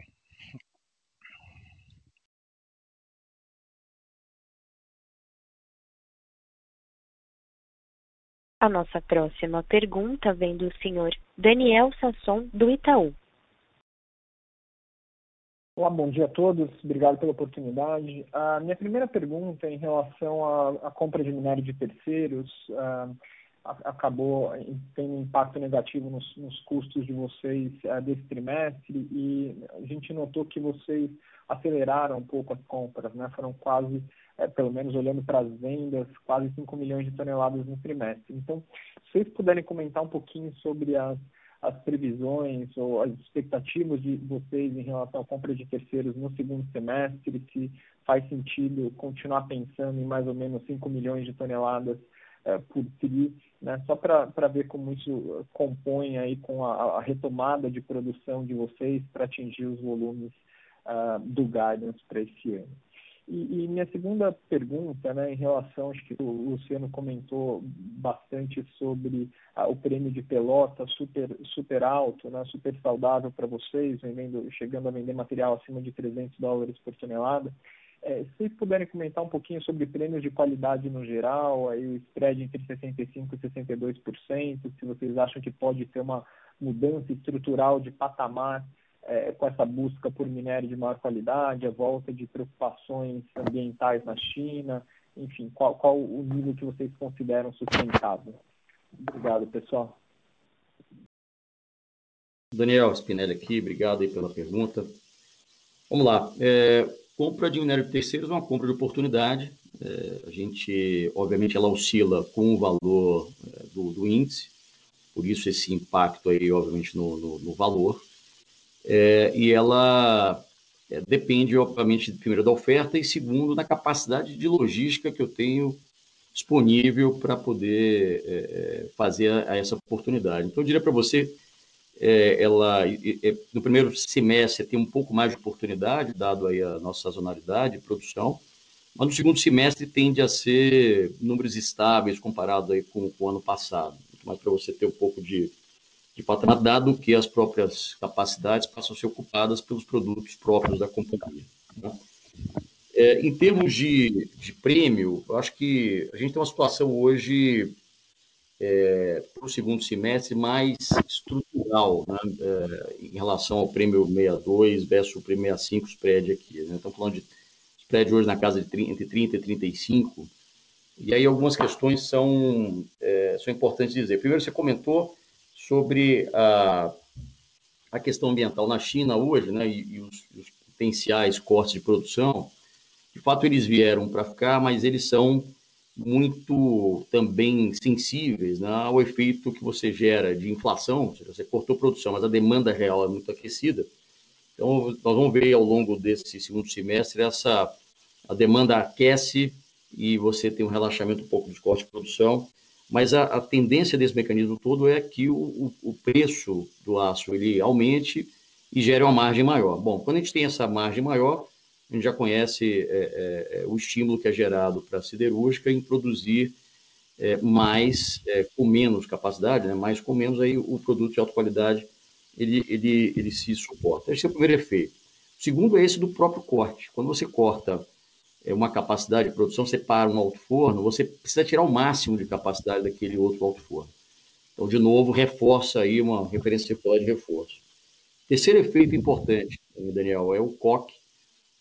A nossa próxima pergunta vem do senhor Daniel Sasson, do Itaú. Olá, bom dia a todos. Obrigado pela oportunidade. A minha primeira pergunta é em relação à, à compra de minério de terceiros. Uh, acabou tendo um impacto negativo nos, nos custos de vocês uh, desse trimestre e a gente notou que vocês aceleraram um pouco as compras, né? Foram quase, é, pelo menos olhando para as vendas, quase 5 milhões de toneladas no trimestre. Então, se vocês puderem comentar um pouquinho sobre as, as previsões ou as expectativas de vocês em relação à compra de terceiros no segundo semestre, se faz sentido continuar pensando em mais ou menos 5 milhões de toneladas é, por TRI, né? só para ver como isso compõe aí com a, a retomada de produção de vocês para atingir os volumes uh, do guidance para esse ano. E, e, minha segunda pergunta, né, em relação, acho que o Luciano comentou bastante sobre o prêmio de pelota super, super alto, né, super saudável para vocês, vendendo, chegando a vender material acima de 300 dólares por tonelada. É, se puderem comentar um pouquinho sobre prêmios de qualidade no geral, aí o spread entre 65% e 62%, se vocês acham que pode ter uma mudança estrutural de patamar é, com essa busca por minério de maior qualidade, a volta de preocupações ambientais na China, enfim, qual, qual o nível que vocês consideram sustentável? Obrigado, pessoal. Daniel Spinelli aqui, obrigado aí pela pergunta. Vamos lá. É, compra de minério de terceiros é uma compra de oportunidade. É, a gente, obviamente, ela oscila com o valor é, do, do, índice, por isso esse impacto aí, obviamente, no, no, no valor. É, e ela é, depende, obviamente, primeiro da oferta e segundo da capacidade de logística que eu tenho disponível para poder é, é fazer a, essa oportunidade. Então, eu diria para você, é, ela no primeiro semestre tem um pouco mais de oportunidade, dado aí a nossa sazonalidade de produção, mas no segundo semestre tende a ser números estáveis comparado aí com, com o ano passado. Mas para você ter um pouco de de patamar, dado que as próprias capacidades passam a ser ocupadas pelos produtos próprios da companhia. Né? É, em termos de, de prêmio, eu acho que a gente tem uma situação hoje é, para o segundo semestre mais estrutural né? é, em relação ao prêmio 62 versus o prêmio 65 spread aqui. Né? Estamos falando de spread hoje na casa de 30, entre 30 e 35, e aí algumas questões são, é, são importantes dizer. Primeiro, você comentou sobre a, a questão ambiental na China hoje, né, e, e os, os, potenciais cortes de produção, de fato eles vieram para ficar, mas eles são muito também sensíveis né, ao efeito que você gera de inflação, seja, você cortou produção, mas a demanda real é muito aquecida. Então, nós vamos ver ao longo desse segundo semestre essa a demanda aquece e você tem um relaxamento um pouco dos cortes de produção mas a, a, tendência desse mecanismo todo é que o, o, o, preço do aço ele aumente e gere uma margem maior. Bom, quando a gente tem essa margem maior, a gente já conhece é, é, é o estímulo que é gerado para a siderúrgica em produzir é, mais é, com menos capacidade, né? mais com menos, aí o produto de alta qualidade ele, ele, ele se suporta. Esse é o primeiro efeito. O segundo é esse do próprio corte. Quando você corta uma capacidade de produção, você para um alto forno, você precisa tirar o máximo de capacidade daquele outro alto forno. Então, de novo, reforça aí uma referência circular de reforço. Terceiro efeito importante, Daniel, é o COC.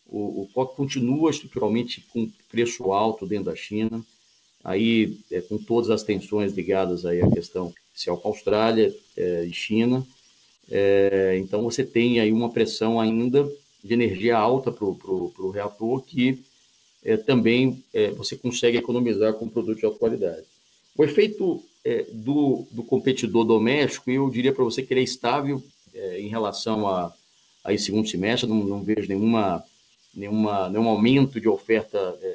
O, o COC continua estruturalmente com preço alto dentro da China, aí é, com todas as tensões ligadas aí à questão comercial com a Austrália é, e China. É, então, você tem aí uma pressão ainda de energia alta para o reator que é, também é, você consegue economizar com produtos de alta qualidade. O efeito é, do, do, competidor doméstico, eu diria para você que ele é estável é, em relação a, a esse segundo semestre, não, não vejo nenhuma, nenhuma, nenhum aumento de oferta é,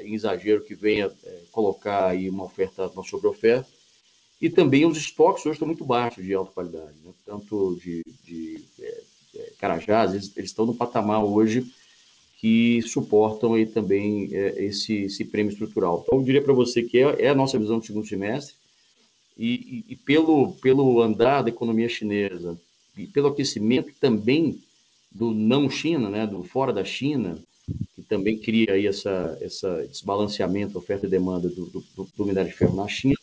é, em exagero que venha colocar aí uma oferta, uma sobre-oferta. E também os estoques hoje estão muito baixos de alta qualidade, né? tanto de, de Carajás, eles, eles estão no patamar hoje que suportam aí também é, esse, esse prêmio estrutural. Então, eu diria para você que é, é, a nossa visão do segundo semestre, e, e, e, pelo, pelo andar da economia chinesa, e pelo aquecimento também do não China, né, do fora da China, que também cria aí essa, essa desbalanceamento oferta e demanda do, do, do minério de ferro na China,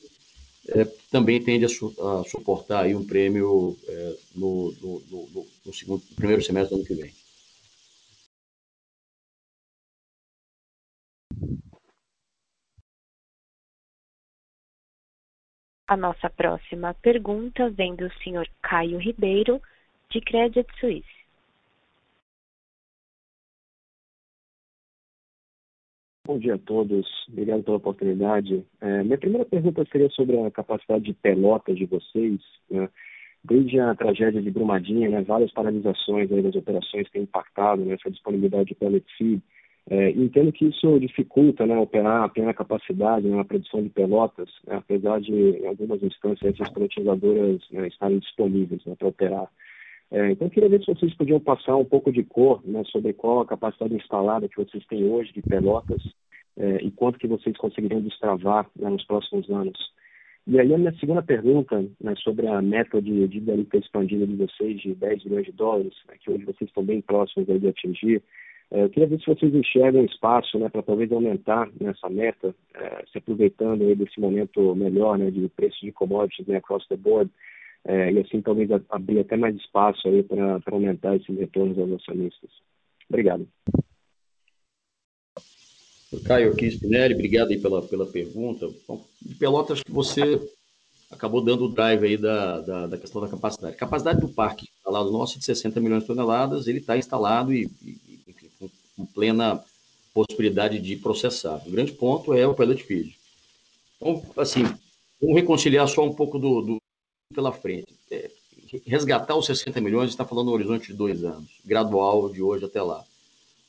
é, também tende a, su, a, suportar aí um prêmio é, no, no, no, no, segundo, no primeiro semestre do ano que vem. A nossa próxima pergunta vem do senhor Caio Ribeiro, de Credit Suisse. Bom dia a todos, obrigado pela oportunidade. É, minha primeira pergunta seria sobre a capacidade de pelotas de vocês. Né? Desde a tragédia de Brumadinho, né, várias paralisações das operações têm impactado nessa disponibilidade de pellet feed. É, entendo que isso dificulta né, operar a plena capacidade né, na produção de pelotas, né, apesar de, em algumas instâncias, essas peletizadoras né, estarem disponíveis né, para operar. É, então, eu queria ver se vocês podiam passar um pouco de cor né, sobre qual a capacidade instalada que vocês têm hoje de pelotas é, e quanto que vocês conseguiriam destravar né, nos próximos anos. E aí a minha segunda pergunta né, sobre a meta de dívida expandida de vocês de 10 milhões de dólares, né, que hoje vocês estão bem próximos de atingir, eu queria ver se vocês enxergam espaço né, para talvez aumentar nessa meta, é, se aproveitando aí desse momento melhor né, de preço de commodities né, across the board, é, e assim talvez abrir até mais espaço aí para aumentar esses retornos aos acionistas. Obrigado. Caio aqui, Spinelli, obrigado aí pela, pela pergunta. Bom, de Pelotas, que você acabou dando o drive aí da, da, da, questão da capacidade. capacidade do parque instalado nosso de 60 milhões de toneladas, ele está instalado e, e com plena possibilidade de processar. O grande ponto é o pellet feed. Então, assim, vamos reconciliar só um pouco do, do pela frente. É, resgatar os 60 milhões, está falando no horizonte de dois anos, gradual de hoje até lá.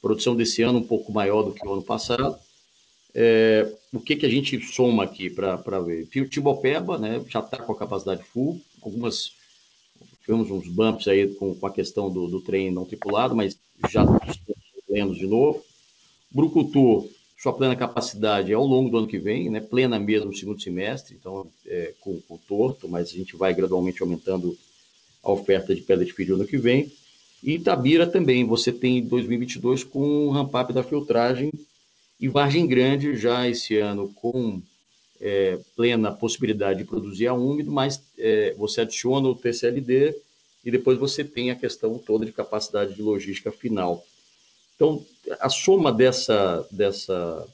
Produção desse ano um pouco maior do que o ano passado. É, o que, que a gente soma aqui para ver? Tibopeba né, já está com a capacidade full, algumas tivemos uns bumps aí com, com a questão do, do trem não tripulado, mas já plenos de novo. Brucutu, sua plena capacidade é ao longo do ano que vem, né? plena mesmo no segundo semestre, então é, com, com torto, mas a gente vai gradualmente aumentando a oferta de pedra de no ano que vem. E Itabira também, você tem 2022 com o ramp-up da filtragem e Vargem Grande já esse ano com é, plena possibilidade de produzir a úmido, mas é, você adiciona o TCLD e depois você tem a questão toda de capacidade de logística final. Então, a soma dessa, dessa,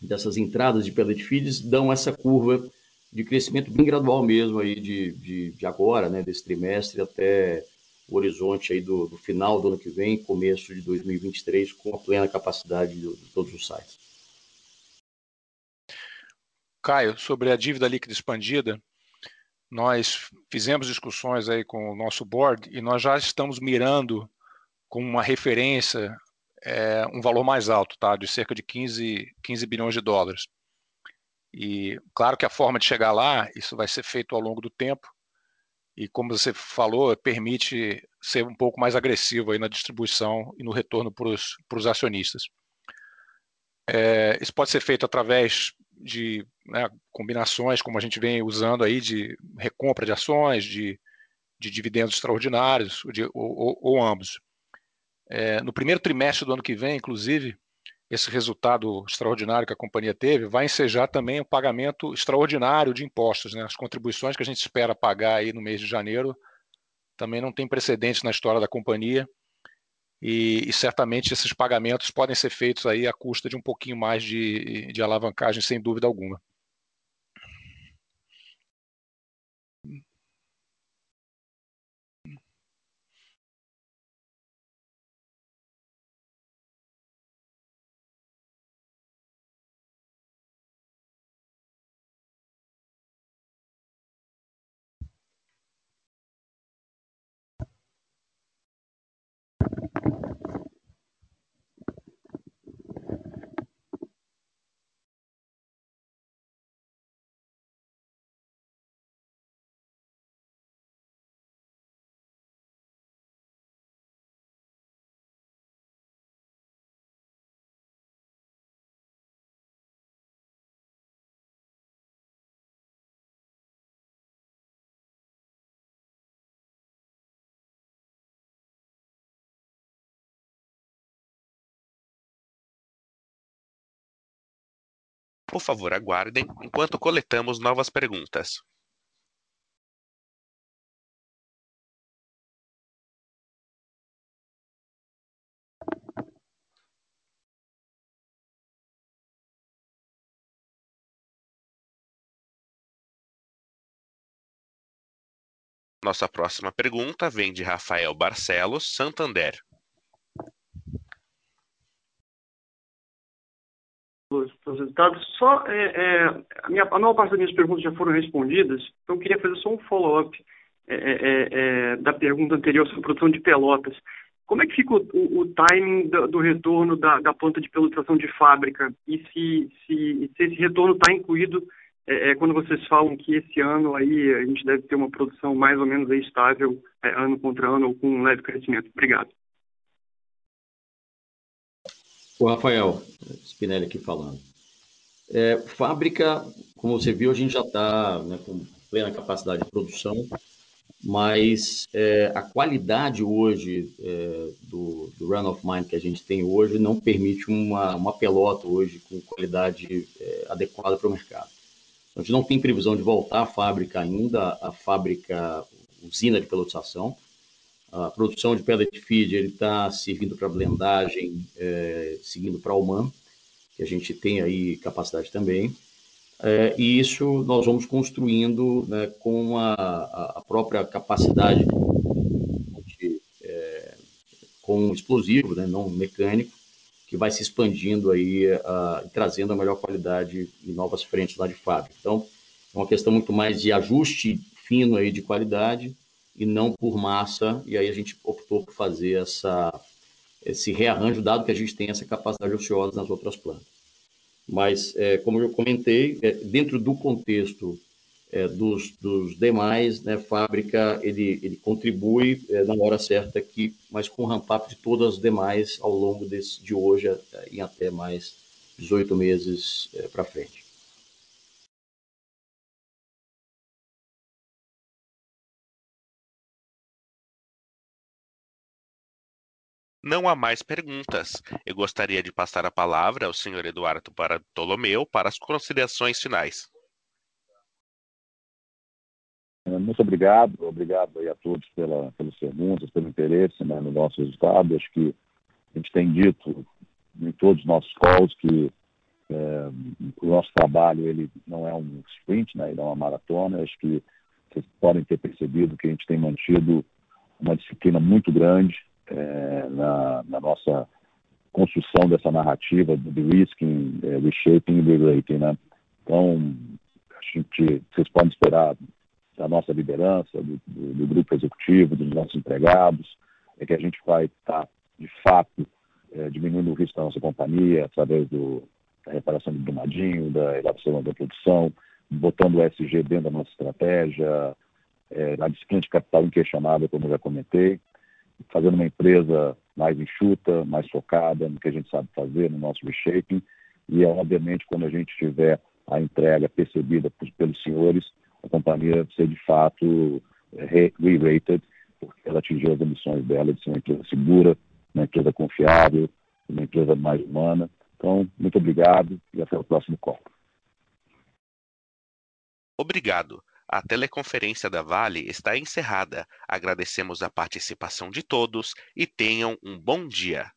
dessas entradas de pellet feeds dão essa curva de crescimento bem gradual mesmo aí de, de, de agora, né, desse trimestre até o horizonte aí do, do, final do ano que vem, começo de 2023, com a plena capacidade de, de todos os sites. Caio, sobre a dívida líquida expandida, nós fizemos discussões aí com o nosso board e nós já estamos mirando como uma referência é, um valor mais alto, tá? de cerca de 15, 15 bilhões de dólares. E claro que a forma de chegar lá, isso vai ser feito ao longo do tempo, e como você falou, permite ser um pouco mais agressivo aí na distribuição e no retorno para os acionistas. É, isso pode ser feito através de né, combinações, como a gente vem usando aí, de recompra de ações, de, de dividendos extraordinários, de, ou, ou, ou ambos. É, no primeiro trimestre do ano que vem, inclusive, esse resultado extraordinário que a companhia teve, vai ensejar também o pagamento extraordinário de impostos. Né? As contribuições que a gente espera pagar aí no mês de janeiro também não tem precedentes na história da companhia. E, e, certamente esses pagamentos podem ser feitos aí à custa de um pouquinho mais de, de alavancagem, sem dúvida alguma. Por favor, aguardem enquanto coletamos novas perguntas. Nossa próxima pergunta vem de Rafael Barcelos, Santander. Os resultados. Só é, é, a, minha, a maior parte das minhas perguntas já foram respondidas, então eu queria fazer só um follow-up é, é, é, é da pergunta anterior sobre produção de pelotas. Como é que fica o, o, o timing do, do retorno da, da, planta de pelotação de fábrica? E se, se, se esse retorno está incluído quando vocês falam que esse ano aí a gente deve ter uma produção mais ou menos estável ano contra ano ou com um leve crescimento? Obrigado. O Rafael Spinelli aqui falando. É, fábrica, como você viu, a gente já está né, com plena capacidade de produção, mas é, a qualidade hoje é, do, do run of mine que a gente tem hoje não permite uma, uma pelota hoje com qualidade é, adequada para o mercado. A gente não tem previsão de voltar à fábrica ainda, a fábrica usina de pelotização, a produção de pellet feed está servindo para blendagem, é, seguindo para o que a gente tem aí capacidade também. É, e isso nós vamos construindo né, com a, a, própria capacidade de, é, com explosivo, né, não mecânico, que vai se expandindo aí, a, trazendo a melhor qualidade em novas frentes lá de fábrica. Então, é uma questão muito mais de ajuste fino aí de qualidade, e não por massa, e aí a gente optou por fazer essa, esse rearranjo, dado que a gente tem essa capacidade ociosa nas outras plantas. Mas, é, como eu comentei, é, dentro do contexto é, dos, dos, demais, né, fábrica, ele, ele contribui é, na hora certa aqui, mas com ramp-up de todas as demais ao longo desse, de hoje em até mais 18 meses é, para frente. Não há mais perguntas. Eu gostaria de passar a palavra ao senhor Eduardo Bartolomeu para as considerações finais. Muito obrigado, obrigado a todos pela, pelas perguntas, pelo interesse né, no nosso resultado. Acho que a gente tem dito em todos os nossos calls que é, o nosso trabalho ele não é um sprint, né, ele é uma maratona. Acho que vocês podem ter percebido que a gente tem mantido uma disciplina muito grande é, na, na, nossa construção dessa narrativa do risking, é, reshaping e re-rating. Né? Então, a gente, vocês podem esperar da nossa liderança, do, do, do, grupo executivo, dos nossos empregados, é que a gente vai estar, tá, de fato, é, diminuindo o risco da nossa companhia através do, da reparação do brumadinho, da elaboração da produção, botando o SG dentro da nossa estratégia, é, a disciplina de capital inquestionável, como já comentei, fazendo uma empresa mais enxuta, mais focada no que a gente sabe fazer, no nosso reshaping. E, obviamente, quando a gente tiver a entrega percebida pelos senhores, a companhia ser de fato re-rated, porque ela atingiu as ambições dela de ser uma empresa segura, uma empresa confiável, uma empresa mais humana. Então, muito obrigado e até o próximo call. Obrigado. A teleconferência da Vale está encerrada. Agradecemos a participação de todos e tenham um bom dia.